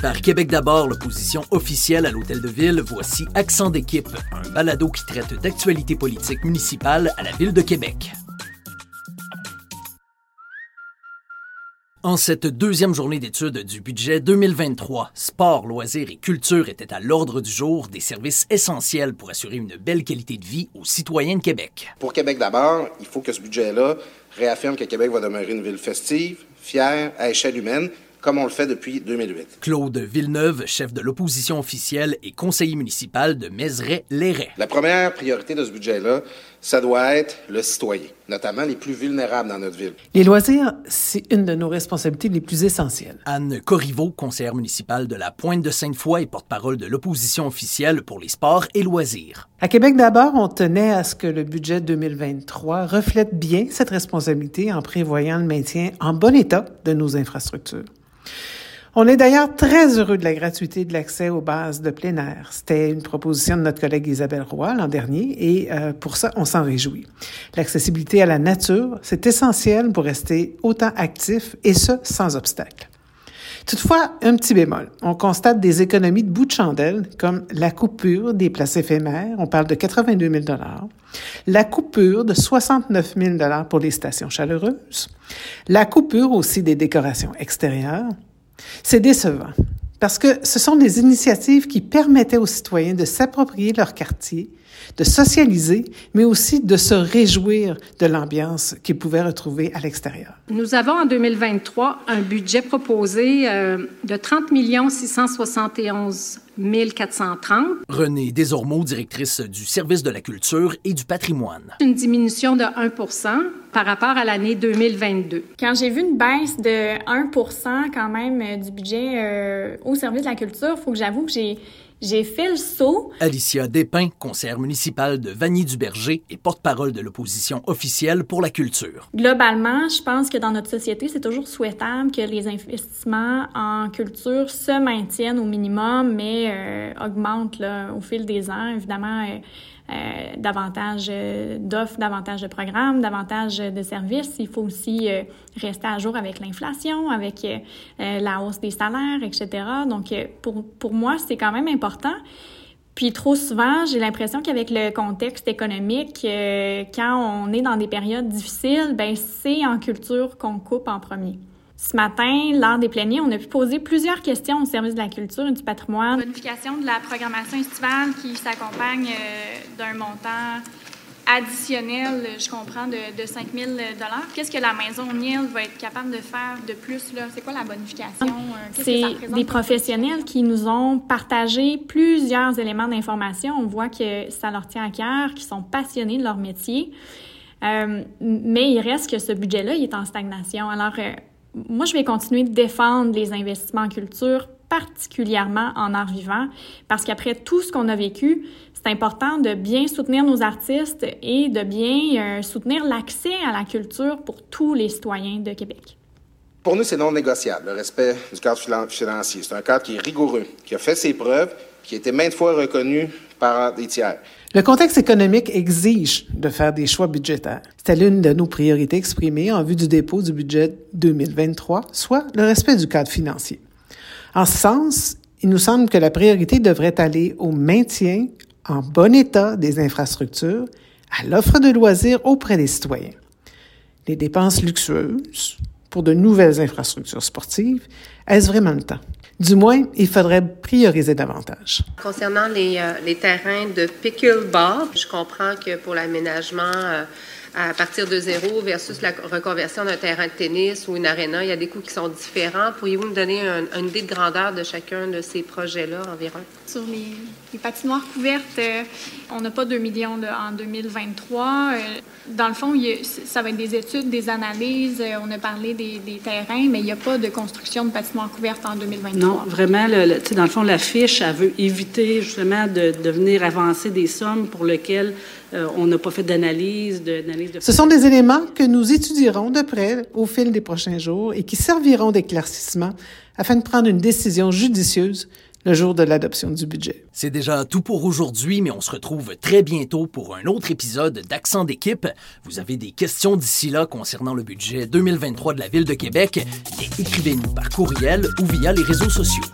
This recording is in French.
par Québec d'abord, l'opposition officielle à l'Hôtel de Ville, voici Accent d'équipe, un balado qui traite d'actualité politique municipale à la Ville de Québec. En cette deuxième journée d'études du budget 2023, sport, loisirs et culture étaient à l'ordre du jour des services essentiels pour assurer une belle qualité de vie aux citoyens de Québec. Pour Québec d'abord, il faut que ce budget-là réaffirme que Québec va demeurer une ville festive, fière, à échelle humaine, comme on le fait depuis 2008. Claude Villeneuve, chef de l'opposition officielle et conseiller municipal de Mézeray-Léret. La première priorité de ce budget-là, ça doit être le citoyen, notamment les plus vulnérables dans notre ville. Les loisirs, c'est une de nos responsabilités les plus essentielles. Anne Corriveau, conseillère municipale de la Pointe de Sainte-Foy et porte-parole de l'opposition officielle pour les sports et loisirs. À Québec d'abord, on tenait à ce que le budget 2023 reflète bien cette responsabilité en prévoyant le maintien en bon état de nos infrastructures. On est d'ailleurs très heureux de la gratuité de l'accès aux bases de plein air. C'était une proposition de notre collègue Isabelle Roy l'an dernier et euh, pour ça, on s'en réjouit. L'accessibilité à la nature, c'est essentiel pour rester autant actif et ce, sans obstacle. Toutefois, un petit bémol. On constate des économies de bout de chandelle, comme la coupure des places éphémères, on parle de 82 000 la coupure de 69 000 pour les stations chaleureuses, la coupure aussi des décorations extérieures, c'est décevant parce que ce sont des initiatives qui permettaient aux citoyens de s'approprier leur quartier, de socialiser, mais aussi de se réjouir de l'ambiance qu'ils pouvaient retrouver à l'extérieur. Nous avons en 2023 un budget proposé euh, de 30 671 1430. Renée Desormeaux, directrice du service de la culture et du patrimoine. Une diminution de 1% par rapport à l'année 2022. Quand j'ai vu une baisse de 1 quand même euh, du budget euh, au service de la culture, il faut que j'avoue que j'ai j'ai fait le saut. Alicia Despins, conseillère municipale de Vanier-du-Berger et porte-parole de l'opposition officielle pour la culture. Globalement, je pense que dans notre société, c'est toujours souhaitable que les investissements en culture se maintiennent au minimum, mais euh, augmentent là, au fil des ans. Évidemment, euh, euh, davantage euh, d'offres, davantage de programmes, davantage de services. Il faut aussi euh, rester à jour avec l'inflation, avec la hausse des salaires, etc. Donc, pour, pour moi, c'est quand même important. Puis trop souvent, j'ai l'impression qu'avec le contexte économique, quand on est dans des périodes difficiles, ben c'est en culture qu'on coupe en premier. Ce matin, lors des pléniers, on a pu poser plusieurs questions au service de la culture et du patrimoine. Bonification de la programmation estivale qui s'accompagne euh, d'un montant additionnel, je comprends, de, de 5 000 Qu'est-ce que la maison Niel va être capable de faire de plus? Là? C'est quoi la bonification? Euh, C'est des professionnels qui nous ont partagé plusieurs éléments d'information. On voit que ça leur tient à cœur, qu'ils sont passionnés de leur métier. Euh, mais il reste que ce budget-là, il est en stagnation. Alors, moi, je vais continuer de défendre les investissements en culture, particulièrement en art vivant, parce qu'après tout ce qu'on a vécu, c'est important de bien soutenir nos artistes et de bien euh, soutenir l'accès à la culture pour tous les citoyens de Québec. Pour nous, c'est non négociable, le respect du cadre financier. C'est un cadre qui est rigoureux, qui a fait ses preuves, qui été maintes fois reconnu par des tiers. Le contexte économique exige de faire des choix budgétaires. C'était l'une de nos priorités exprimées en vue du dépôt du budget 2023, soit le respect du cadre financier. En ce sens, il nous semble que la priorité devrait aller au maintien en bon état des infrastructures, à l'offre de loisirs auprès des citoyens. Les dépenses luxueuses pour de nouvelles infrastructures sportives, est-ce vraiment le temps? Du moins, il faudrait prioriser davantage. Concernant les, euh, les terrains de pickleball, je comprends que pour l'aménagement euh, à partir de zéro versus la reconversion d'un terrain de tennis ou une aréna, il y a des coûts qui sont différents. Pourriez-vous me donner une idée de grandeur de chacun de ces projets-là environ? Sur les, les patinoires couvertes, euh, on n'a pas 2 millions en 2023. dans le fond, ça va être des études, des analyses. on a parlé des, des terrains, mais il n'y a pas de construction de patinoires couvertes en 2023. Non, vraiment, le, dans le fond, la fiche, elle veut éviter justement de, de venir avancer des sommes pour lesquelles euh, on n'a pas fait d'analyse. De, de... Ce sont des éléments que nous étudierons de près au fil des prochains jours et qui serviront d'éclaircissement afin de prendre une décision judicieuse le jour de l'adoption du budget. C'est déjà tout pour aujourd'hui, mais on se retrouve très bientôt pour un autre épisode d'Accent d'équipe. Vous avez des questions d'ici là concernant le budget 2023 de la Ville de Québec, écrivez-nous par courriel ou via les réseaux sociaux.